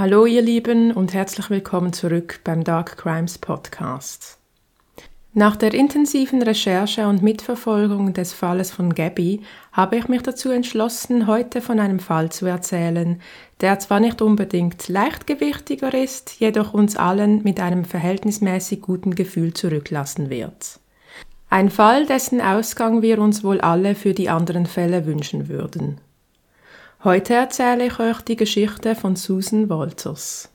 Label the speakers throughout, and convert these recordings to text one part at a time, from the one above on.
Speaker 1: Hallo ihr Lieben und herzlich willkommen zurück beim Dark Crimes Podcast. Nach der intensiven Recherche und Mitverfolgung des Falles von Gabby habe ich mich dazu entschlossen, heute von einem Fall zu erzählen, der zwar nicht unbedingt leichtgewichtiger ist, jedoch uns allen mit einem verhältnismäßig guten Gefühl zurücklassen wird. Ein Fall, dessen Ausgang wir uns wohl alle für die anderen Fälle wünschen würden. Heute erzähle ich euch die Geschichte von Susan Walters.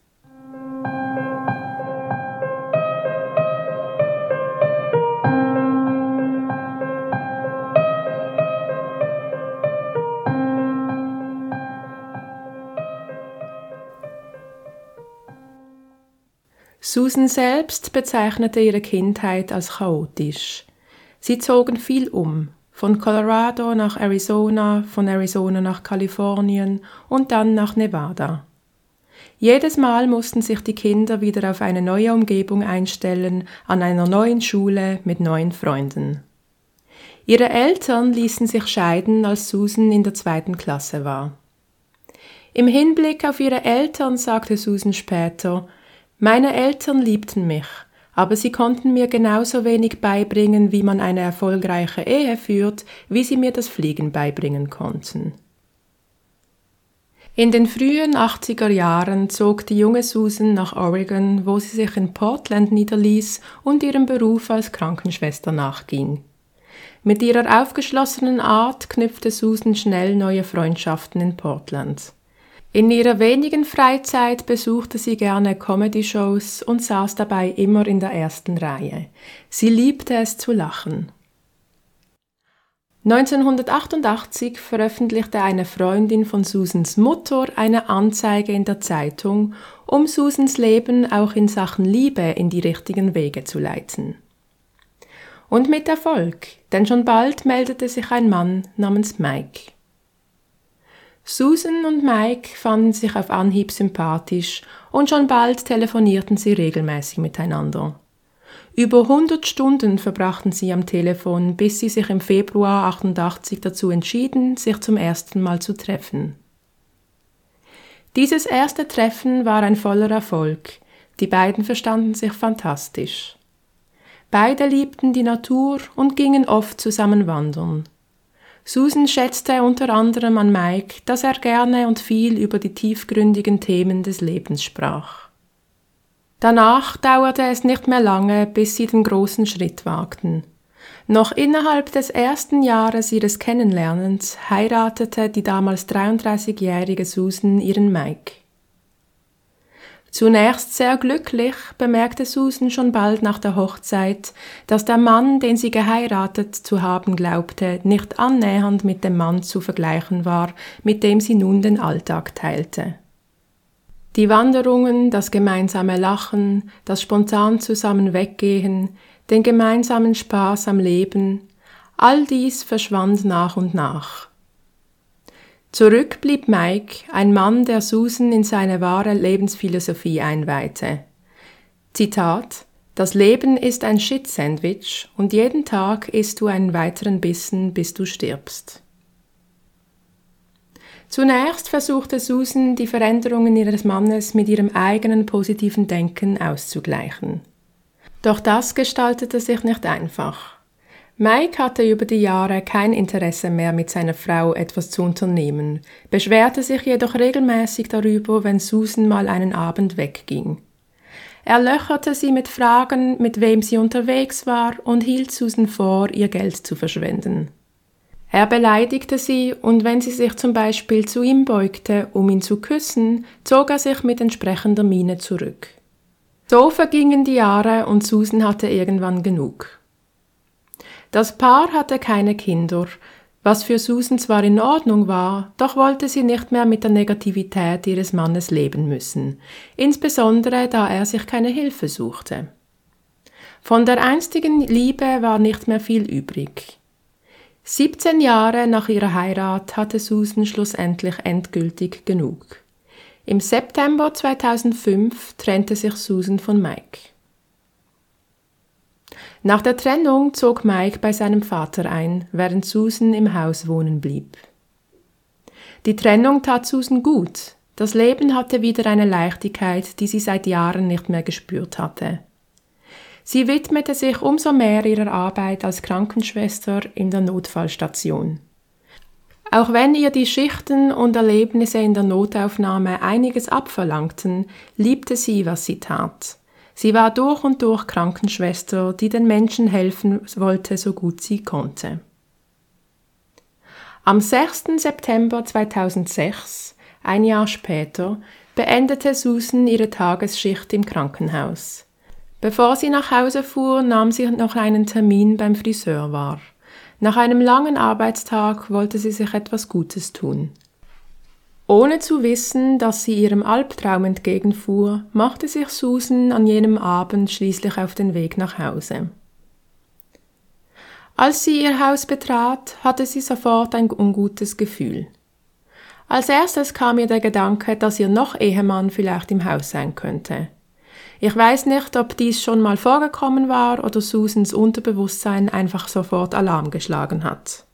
Speaker 1: Susan selbst bezeichnete ihre Kindheit als chaotisch. Sie zogen viel um, von Colorado nach Arizona, von Arizona nach Kalifornien und dann nach Nevada. Jedes Mal mussten sich die Kinder wieder auf eine neue Umgebung einstellen, an einer neuen Schule mit neuen Freunden. Ihre Eltern ließen sich scheiden, als Susan in der zweiten Klasse war. Im Hinblick auf ihre Eltern sagte Susan später, meine Eltern liebten mich, aber sie konnten mir genauso wenig beibringen, wie man eine erfolgreiche Ehe führt, wie sie mir das Fliegen beibringen konnten. In den frühen 80er Jahren zog die junge Susan nach Oregon, wo sie sich in Portland niederließ und ihrem Beruf als Krankenschwester nachging. Mit ihrer aufgeschlossenen Art knüpfte Susan schnell neue Freundschaften in Portland. In ihrer wenigen Freizeit besuchte sie gerne Comedy-Shows und saß dabei immer in der ersten Reihe. Sie liebte es zu lachen. 1988 veröffentlichte eine Freundin von Susans Mutter eine Anzeige in der Zeitung, um Susans Leben auch in Sachen Liebe in die richtigen Wege zu leiten. Und mit Erfolg, denn schon bald meldete sich ein Mann namens Mike. Susan und Mike fanden sich auf Anhieb sympathisch und schon bald telefonierten sie regelmäßig miteinander. Über 100 Stunden verbrachten sie am Telefon, bis sie sich im Februar 88 dazu entschieden, sich zum ersten Mal zu treffen. Dieses erste Treffen war ein voller Erfolg. Die beiden verstanden sich fantastisch. Beide liebten die Natur und gingen oft zusammen wandern. Susan schätzte unter anderem an Mike, dass er gerne und viel über die tiefgründigen Themen des Lebens sprach. Danach dauerte es nicht mehr lange, bis sie den großen Schritt wagten. Noch innerhalb des ersten Jahres ihres Kennenlernens heiratete die damals 33-jährige Susan ihren Mike. Zunächst sehr glücklich bemerkte Susan schon bald nach der Hochzeit, dass der Mann, den sie geheiratet zu haben glaubte, nicht annähernd mit dem Mann zu vergleichen war, mit dem sie nun den Alltag teilte. Die Wanderungen, das gemeinsame Lachen, das spontan zusammen weggehen, den gemeinsamen Spaß am Leben, all dies verschwand nach und nach. Zurück blieb Mike, ein Mann, der Susan in seine wahre Lebensphilosophie einweihte. Zitat Das Leben ist ein Shit-Sandwich und jeden Tag isst du einen weiteren Bissen, bis du stirbst. Zunächst versuchte Susan, die Veränderungen ihres Mannes mit ihrem eigenen positiven Denken auszugleichen. Doch das gestaltete sich nicht einfach. Mike hatte über die Jahre kein Interesse mehr, mit seiner Frau etwas zu unternehmen, beschwerte sich jedoch regelmäßig darüber, wenn Susan mal einen Abend wegging. Er löcherte sie mit Fragen, mit wem sie unterwegs war und hielt Susan vor, ihr Geld zu verschwenden. Er beleidigte sie und wenn sie sich zum Beispiel zu ihm beugte, um ihn zu küssen, zog er sich mit entsprechender Miene zurück. So vergingen die Jahre und Susan hatte irgendwann genug. Das Paar hatte keine Kinder, was für Susan zwar in Ordnung war, doch wollte sie nicht mehr mit der Negativität ihres Mannes leben müssen, insbesondere da er sich keine Hilfe suchte. Von der einstigen Liebe war nicht mehr viel übrig. 17 Jahre nach ihrer Heirat hatte Susan schlussendlich endgültig genug. Im September 2005 trennte sich Susan von Mike. Nach der Trennung zog Mike bei seinem Vater ein, während Susan im Haus wohnen blieb. Die Trennung tat Susan gut, Das Leben hatte wieder eine Leichtigkeit, die sie seit Jahren nicht mehr gespürt hatte. Sie widmete sich umso mehr ihrer Arbeit als Krankenschwester in der Notfallstation. Auch wenn ihr die Schichten und Erlebnisse in der Notaufnahme einiges abverlangten, liebte sie, was sie tat. Sie war durch und durch Krankenschwester, die den Menschen helfen wollte, so gut sie konnte. Am 6. September 2006, ein Jahr später, beendete Susan ihre Tagesschicht im Krankenhaus. Bevor sie nach Hause fuhr, nahm sie noch einen Termin beim Friseur wahr. Nach einem langen Arbeitstag wollte sie sich etwas Gutes tun. Ohne zu wissen, dass sie ihrem Albtraum entgegenfuhr, machte sich Susan an jenem Abend schließlich auf den Weg nach Hause. Als sie ihr Haus betrat, hatte sie sofort ein ungutes Gefühl. Als erstes kam ihr der Gedanke, dass ihr noch Ehemann vielleicht im Haus sein könnte. Ich weiß nicht, ob dies schon mal vorgekommen war oder Susans Unterbewusstsein einfach sofort Alarm geschlagen hat.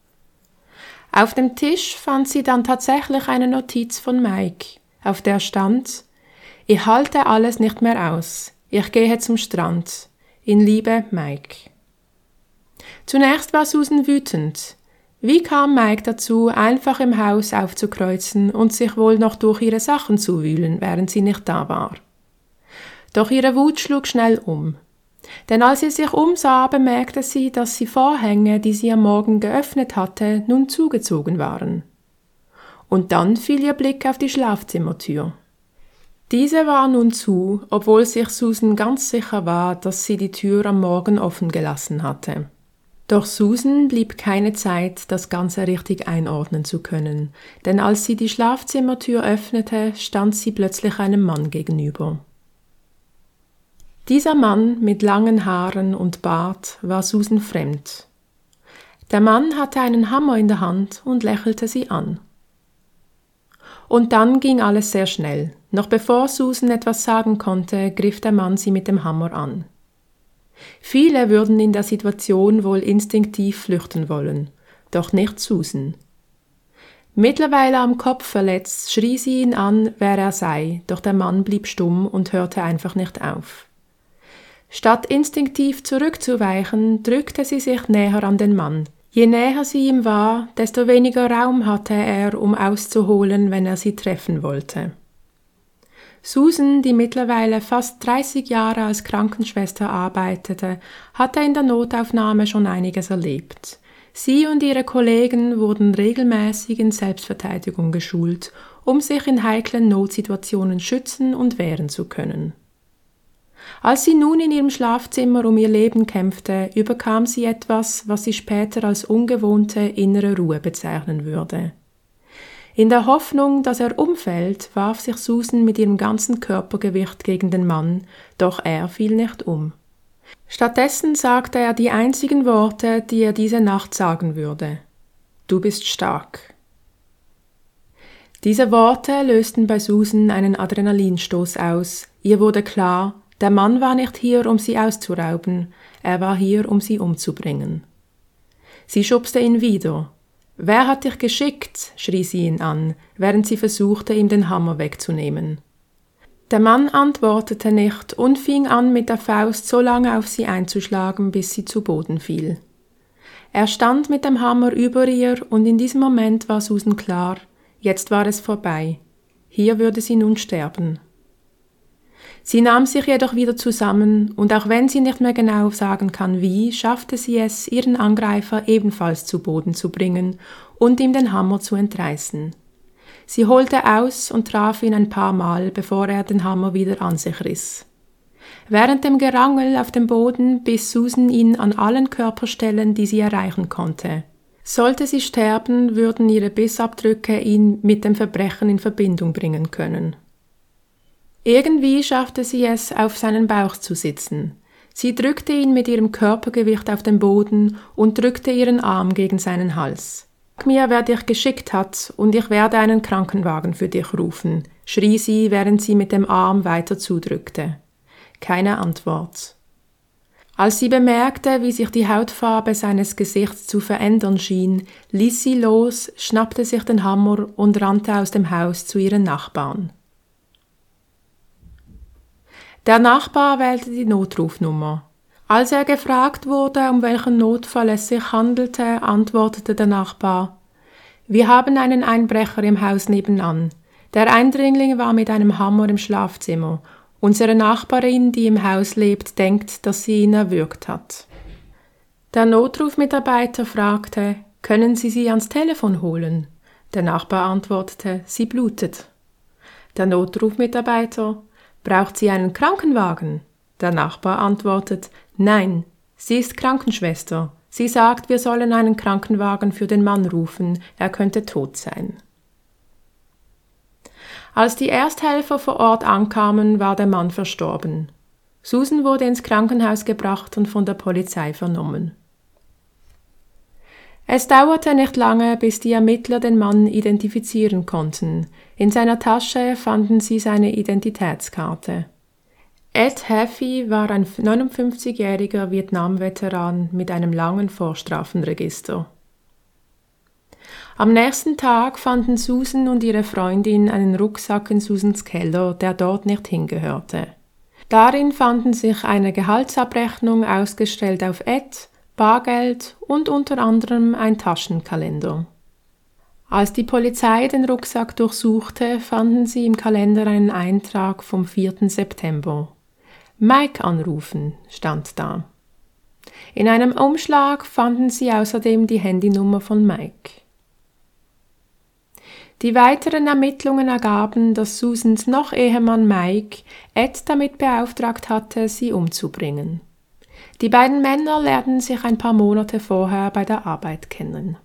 Speaker 1: Auf dem Tisch fand sie dann tatsächlich eine Notiz von Mike, auf der stand Ich halte alles nicht mehr aus. Ich gehe zum Strand. In Liebe, Mike. Zunächst war Susan wütend. Wie kam Mike dazu, einfach im Haus aufzukreuzen und sich wohl noch durch ihre Sachen zu wühlen, während sie nicht da war? Doch ihre Wut schlug schnell um. Denn als sie sich umsah, bemerkte sie, dass die Vorhänge, die sie am Morgen geöffnet hatte, nun zugezogen waren. Und dann fiel ihr Blick auf die Schlafzimmertür. Diese war nun zu, obwohl sich Susan ganz sicher war, dass sie die Tür am Morgen offen gelassen hatte. Doch Susan blieb keine Zeit, das Ganze richtig einordnen zu können, denn als sie die Schlafzimmertür öffnete, stand sie plötzlich einem Mann gegenüber. Dieser Mann mit langen Haaren und Bart war Susan fremd. Der Mann hatte einen Hammer in der Hand und lächelte sie an. Und dann ging alles sehr schnell. Noch bevor Susan etwas sagen konnte, griff der Mann sie mit dem Hammer an. Viele würden in der Situation wohl instinktiv flüchten wollen, doch nicht Susan. Mittlerweile am Kopf verletzt, schrie sie ihn an, wer er sei, doch der Mann blieb stumm und hörte einfach nicht auf. Statt instinktiv zurückzuweichen, drückte sie sich näher an den Mann. Je näher sie ihm war, desto weniger Raum hatte er, um auszuholen, wenn er sie treffen wollte. Susan, die mittlerweile fast 30 Jahre als Krankenschwester arbeitete, hatte in der Notaufnahme schon einiges erlebt. Sie und ihre Kollegen wurden regelmäßig in Selbstverteidigung geschult, um sich in heiklen Notsituationen schützen und wehren zu können. Als sie nun in ihrem Schlafzimmer um ihr Leben kämpfte, überkam sie etwas, was sie später als ungewohnte innere Ruhe bezeichnen würde. In der Hoffnung, dass er umfällt, warf sich Susan mit ihrem ganzen Körpergewicht gegen den Mann, doch er fiel nicht um. Stattdessen sagte er die einzigen Worte, die er diese Nacht sagen würde. Du bist stark. Diese Worte lösten bei Susan einen Adrenalinstoß aus. Ihr wurde klar, der Mann war nicht hier, um sie auszurauben, er war hier, um sie umzubringen. Sie schubste ihn wieder. Wer hat dich geschickt? schrie sie ihn an, während sie versuchte, ihm den Hammer wegzunehmen. Der Mann antwortete nicht und fing an, mit der Faust so lange auf sie einzuschlagen, bis sie zu Boden fiel. Er stand mit dem Hammer über ihr, und in diesem Moment war Susan klar, jetzt war es vorbei. Hier würde sie nun sterben. Sie nahm sich jedoch wieder zusammen, und auch wenn sie nicht mehr genau sagen kann wie, schaffte sie es, ihren Angreifer ebenfalls zu Boden zu bringen und ihm den Hammer zu entreißen. Sie holte aus und traf ihn ein paar Mal, bevor er den Hammer wieder an sich riss. Während dem Gerangel auf dem Boden biss Susan ihn an allen Körperstellen, die sie erreichen konnte. Sollte sie sterben, würden ihre Bissabdrücke ihn mit dem Verbrechen in Verbindung bringen können. Irgendwie schaffte sie es, auf seinen Bauch zu sitzen. Sie drückte ihn mit ihrem Körpergewicht auf den Boden und drückte ihren Arm gegen seinen Hals. Sag mir, wer dich geschickt hat, und ich werde einen Krankenwagen für dich rufen, schrie sie, während sie mit dem Arm weiter zudrückte. Keine Antwort. Als sie bemerkte, wie sich die Hautfarbe seines Gesichts zu verändern schien, ließ sie los, schnappte sich den Hammer und rannte aus dem Haus zu ihren Nachbarn. Der Nachbar wählte die Notrufnummer. Als er gefragt wurde, um welchen Notfall es sich handelte, antwortete der Nachbar Wir haben einen Einbrecher im Haus nebenan. Der Eindringling war mit einem Hammer im Schlafzimmer. Unsere Nachbarin, die im Haus lebt, denkt, dass sie ihn erwürgt hat. Der Notrufmitarbeiter fragte, können Sie sie ans Telefon holen? Der Nachbar antwortete, sie blutet. Der Notrufmitarbeiter, braucht sie einen Krankenwagen? Der Nachbar antwortet, nein, sie ist Krankenschwester. Sie sagt, wir sollen einen Krankenwagen für den Mann rufen, er könnte tot sein. Als die Ersthelfer vor Ort ankamen, war der Mann verstorben. Susan wurde ins Krankenhaus gebracht und von der Polizei vernommen. Es dauerte nicht lange, bis die Ermittler den Mann identifizieren konnten. In seiner Tasche fanden sie seine Identitätskarte. Ed Haffey war ein 59-jähriger Vietnam-Veteran mit einem langen Vorstrafenregister. Am nächsten Tag fanden Susan und ihre Freundin einen Rucksack in Susans Keller, der dort nicht hingehörte. Darin fanden sich eine Gehaltsabrechnung ausgestellt auf Ed, Bargeld und unter anderem ein Taschenkalender. Als die Polizei den Rucksack durchsuchte, fanden sie im Kalender einen Eintrag vom 4. September. Mike anrufen stand da. In einem Umschlag fanden sie außerdem die Handynummer von Mike. Die weiteren Ermittlungen ergaben, dass Susans noch Ehemann Mike Ed damit beauftragt hatte, sie umzubringen. Die beiden Männer lernten sich ein paar Monate vorher bei der Arbeit kennen.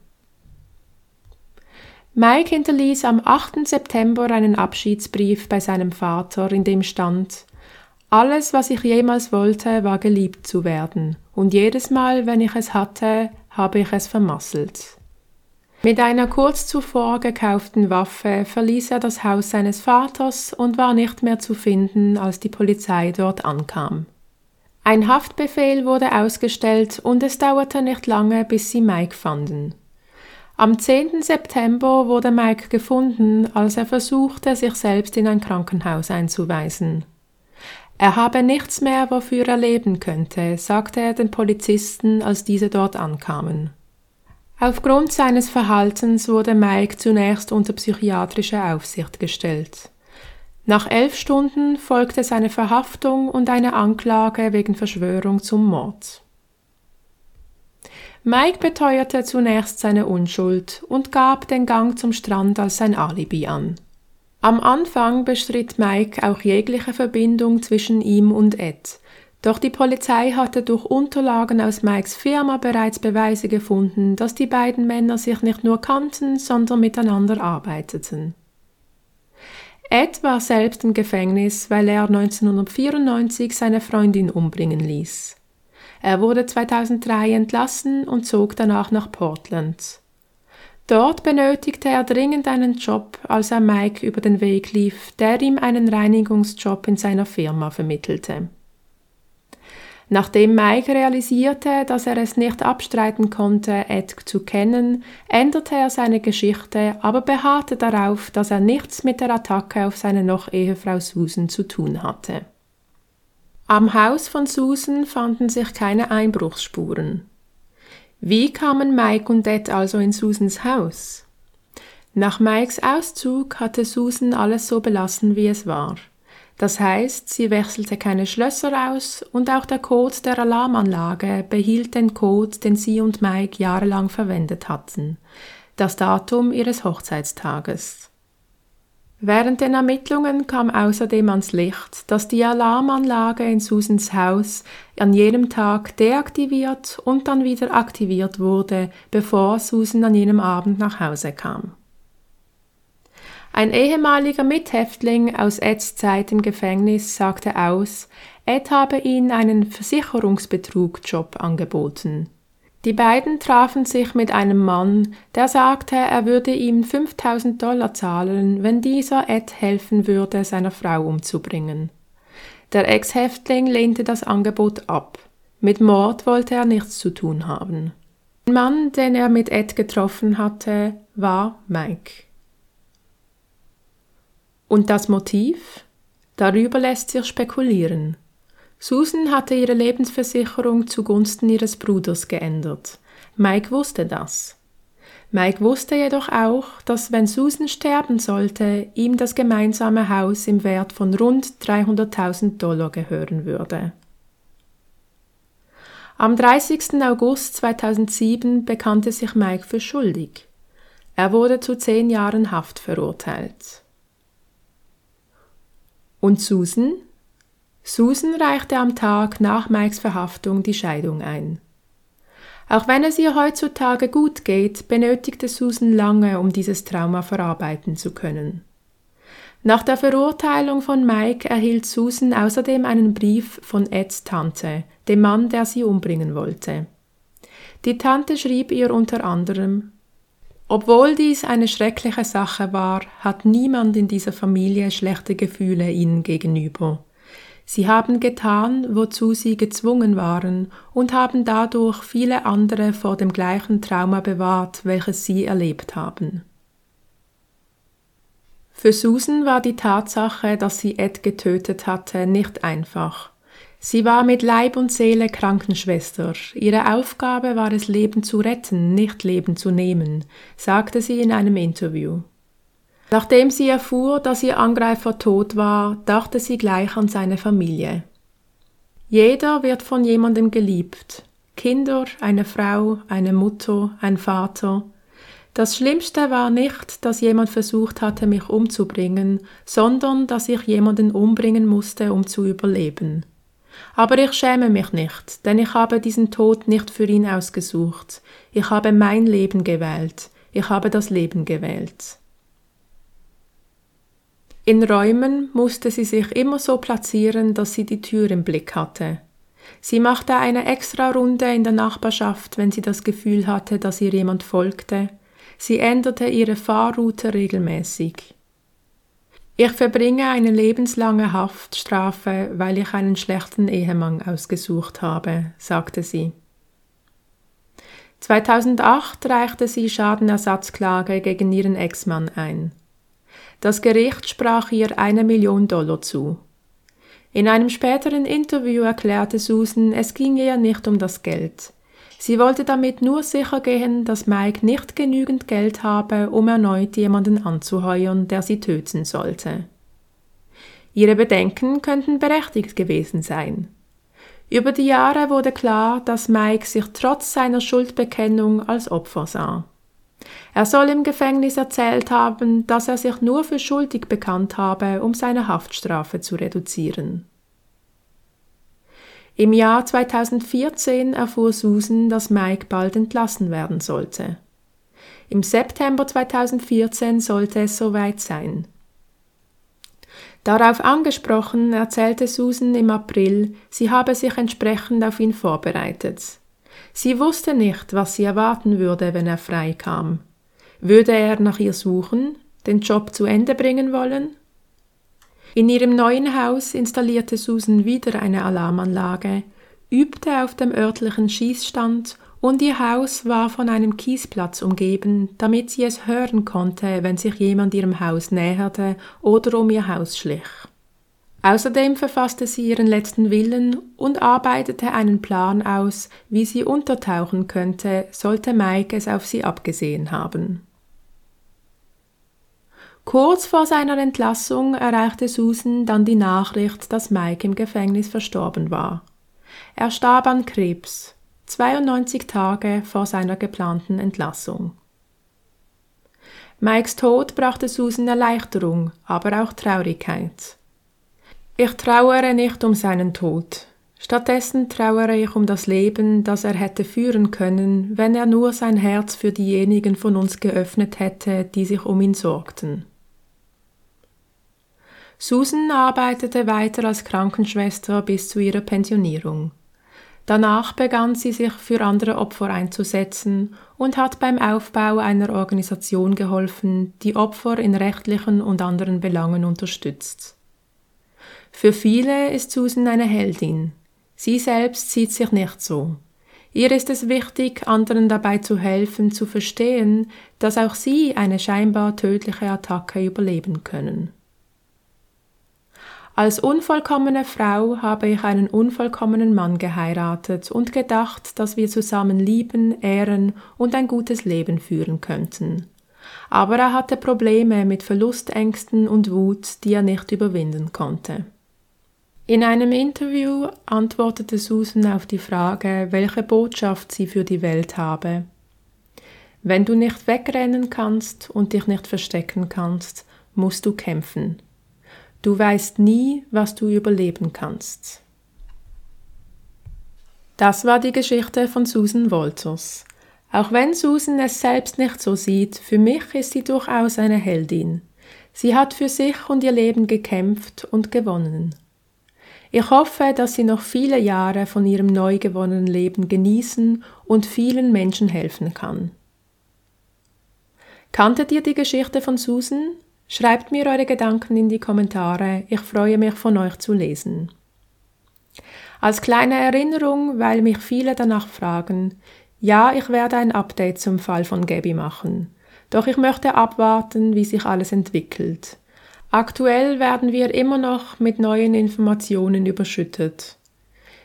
Speaker 1: Mike hinterließ am 8. September einen Abschiedsbrief bei seinem Vater, in dem stand Alles, was ich jemals wollte, war geliebt zu werden, und jedes Mal, wenn ich es hatte, habe ich es vermasselt. Mit einer kurz zuvor gekauften Waffe verließ er das Haus seines Vaters und war nicht mehr zu finden, als die Polizei dort ankam. Ein Haftbefehl wurde ausgestellt und es dauerte nicht lange, bis sie Mike fanden. Am 10. September wurde Mike gefunden, als er versuchte, sich selbst in ein Krankenhaus einzuweisen. Er habe nichts mehr, wofür er leben könnte, sagte er den Polizisten, als diese dort ankamen. Aufgrund seines Verhaltens wurde Mike zunächst unter psychiatrische Aufsicht gestellt. Nach elf Stunden folgte seine Verhaftung und eine Anklage wegen Verschwörung zum Mord. Mike beteuerte zunächst seine Unschuld und gab den Gang zum Strand als sein Alibi an. Am Anfang bestritt Mike auch jegliche Verbindung zwischen ihm und Ed, doch die Polizei hatte durch Unterlagen aus Mikes Firma bereits Beweise gefunden, dass die beiden Männer sich nicht nur kannten, sondern miteinander arbeiteten. Ed war selbst im Gefängnis, weil er 1994 seine Freundin umbringen ließ. Er wurde 2003 entlassen und zog danach nach Portland. Dort benötigte er dringend einen Job, als er Mike über den Weg lief, der ihm einen Reinigungsjob in seiner Firma vermittelte. Nachdem Mike realisierte, dass er es nicht abstreiten konnte, Ed zu kennen, änderte er seine Geschichte, aber beharrte darauf, dass er nichts mit der Attacke auf seine noch Ehefrau Susan zu tun hatte. Am Haus von Susan fanden sich keine Einbruchsspuren. Wie kamen Mike und Ed also in Susans Haus? Nach Mikes Auszug hatte Susan alles so belassen, wie es war. Das heißt, sie wechselte keine Schlösser aus und auch der Code der Alarmanlage behielt den Code, den sie und Mike jahrelang verwendet hatten, das Datum ihres Hochzeitstages. Während den Ermittlungen kam außerdem ans Licht, dass die Alarmanlage in Susans Haus an jenem Tag deaktiviert und dann wieder aktiviert wurde, bevor Susan an jenem Abend nach Hause kam. Ein ehemaliger Mithäftling aus Eds Zeit im Gefängnis sagte aus, Ed habe ihm einen Versicherungsbetrugjob angeboten. Die beiden trafen sich mit einem Mann, der sagte, er würde ihm 5000 Dollar zahlen, wenn dieser Ed helfen würde, seiner Frau umzubringen. Der Ex-Häftling lehnte das Angebot ab. Mit Mord wollte er nichts zu tun haben. Der Mann, den er mit Ed getroffen hatte, war Mike. Und das Motiv? Darüber lässt sich spekulieren. Susan hatte ihre Lebensversicherung zugunsten ihres Bruders geändert. Mike wusste das. Mike wusste jedoch auch, dass wenn Susan sterben sollte, ihm das gemeinsame Haus im Wert von rund 300.000 Dollar gehören würde. Am 30. August 2007 bekannte sich Mike für schuldig. Er wurde zu zehn Jahren Haft verurteilt. Und Susan? Susan reichte am Tag nach Mikes Verhaftung die Scheidung ein. Auch wenn es ihr heutzutage gut geht, benötigte Susan lange, um dieses Trauma verarbeiten zu können. Nach der Verurteilung von Mike erhielt Susan außerdem einen Brief von Eds Tante, dem Mann, der sie umbringen wollte. Die Tante schrieb ihr unter anderem Obwohl dies eine schreckliche Sache war, hat niemand in dieser Familie schlechte Gefühle ihnen gegenüber. Sie haben getan, wozu sie gezwungen waren, und haben dadurch viele andere vor dem gleichen Trauma bewahrt, welches sie erlebt haben. Für Susan war die Tatsache, dass sie Ed getötet hatte, nicht einfach. Sie war mit Leib und Seele Krankenschwester. Ihre Aufgabe war es, Leben zu retten, nicht Leben zu nehmen, sagte sie in einem Interview. Nachdem sie erfuhr, dass ihr Angreifer tot war, dachte sie gleich an seine Familie. Jeder wird von jemandem geliebt. Kinder, eine Frau, eine Mutter, ein Vater. Das Schlimmste war nicht, dass jemand versucht hatte, mich umzubringen, sondern dass ich jemanden umbringen musste, um zu überleben. Aber ich schäme mich nicht, denn ich habe diesen Tod nicht für ihn ausgesucht. Ich habe mein Leben gewählt. Ich habe das Leben gewählt. In Räumen musste sie sich immer so platzieren, dass sie die Tür im Blick hatte. Sie machte eine extra Runde in der Nachbarschaft, wenn sie das Gefühl hatte, dass ihr jemand folgte. Sie änderte ihre Fahrroute regelmäßig. Ich verbringe eine lebenslange Haftstrafe, weil ich einen schlechten Ehemann ausgesucht habe, sagte sie. 2008 reichte sie Schadenersatzklage gegen ihren Ex-Mann ein. Das Gericht sprach ihr eine Million Dollar zu. In einem späteren Interview erklärte Susan, es ging ihr nicht um das Geld. Sie wollte damit nur sicher gehen, dass Mike nicht genügend Geld habe, um erneut jemanden anzuheuern, der sie töten sollte. Ihre Bedenken könnten berechtigt gewesen sein. Über die Jahre wurde klar, dass Mike sich trotz seiner Schuldbekennung als Opfer sah. Er soll im Gefängnis erzählt haben, dass er sich nur für schuldig bekannt habe, um seine Haftstrafe zu reduzieren. Im Jahr 2014 erfuhr Susan, dass Mike bald entlassen werden sollte. Im September 2014 sollte es soweit sein. Darauf angesprochen erzählte Susan im April, sie habe sich entsprechend auf ihn vorbereitet. Sie wusste nicht, was sie erwarten würde, wenn er frei kam. Würde er nach ihr suchen, den Job zu Ende bringen wollen? In ihrem neuen Haus installierte Susan wieder eine Alarmanlage, übte auf dem örtlichen Schießstand und ihr Haus war von einem Kiesplatz umgeben, damit sie es hören konnte, wenn sich jemand ihrem Haus näherte oder um ihr Haus schlich. Außerdem verfasste sie ihren letzten Willen und arbeitete einen Plan aus, wie sie untertauchen könnte, sollte Mike es auf sie abgesehen haben. Kurz vor seiner Entlassung erreichte Susan dann die Nachricht, dass Mike im Gefängnis verstorben war. Er starb an Krebs, 92 Tage vor seiner geplanten Entlassung. Mikes Tod brachte Susan Erleichterung, aber auch Traurigkeit. Ich trauere nicht um seinen Tod. Stattdessen trauere ich um das Leben, das er hätte führen können, wenn er nur sein Herz für diejenigen von uns geöffnet hätte, die sich um ihn sorgten. Susan arbeitete weiter als Krankenschwester bis zu ihrer Pensionierung. Danach begann sie sich für andere Opfer einzusetzen und hat beim Aufbau einer Organisation geholfen, die Opfer in rechtlichen und anderen Belangen unterstützt. Für viele ist Susan eine Heldin. Sie selbst sieht sich nicht so. Ihr ist es wichtig, anderen dabei zu helfen, zu verstehen, dass auch sie eine scheinbar tödliche Attacke überleben können. Als unvollkommene Frau habe ich einen unvollkommenen Mann geheiratet und gedacht, dass wir zusammen lieben, ehren und ein gutes Leben führen könnten. Aber er hatte Probleme mit Verlustängsten und Wut, die er nicht überwinden konnte. In einem Interview antwortete Susan auf die Frage, welche Botschaft sie für die Welt habe. Wenn du nicht wegrennen kannst und dich nicht verstecken kannst, musst du kämpfen. Du weißt nie, was du überleben kannst. Das war die Geschichte von Susan Wolters. Auch wenn Susan es selbst nicht so sieht, für mich ist sie durchaus eine Heldin. Sie hat für sich und ihr Leben gekämpft und gewonnen. Ich hoffe, dass sie noch viele Jahre von ihrem neu gewonnenen Leben genießen und vielen Menschen helfen kann. Kanntet ihr die Geschichte von Susan? Schreibt mir eure Gedanken in die Kommentare, ich freue mich von euch zu lesen. Als kleine Erinnerung, weil mich viele danach fragen, ja, ich werde ein Update zum Fall von Gabby machen. Doch ich möchte abwarten, wie sich alles entwickelt. Aktuell werden wir immer noch mit neuen Informationen überschüttet.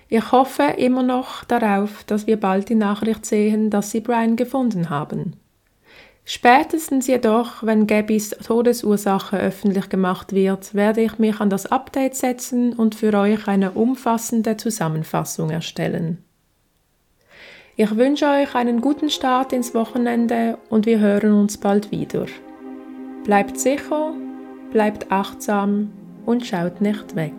Speaker 1: Ich hoffe immer noch darauf, dass wir bald die Nachricht sehen, dass sie Brian gefunden haben. Spätestens jedoch, wenn Gabbys Todesursache öffentlich gemacht wird, werde ich mich an das Update setzen und für euch eine umfassende Zusammenfassung erstellen. Ich wünsche euch einen guten Start ins Wochenende und wir hören uns bald wieder. Bleibt sicher, bleibt achtsam und schaut nicht weg.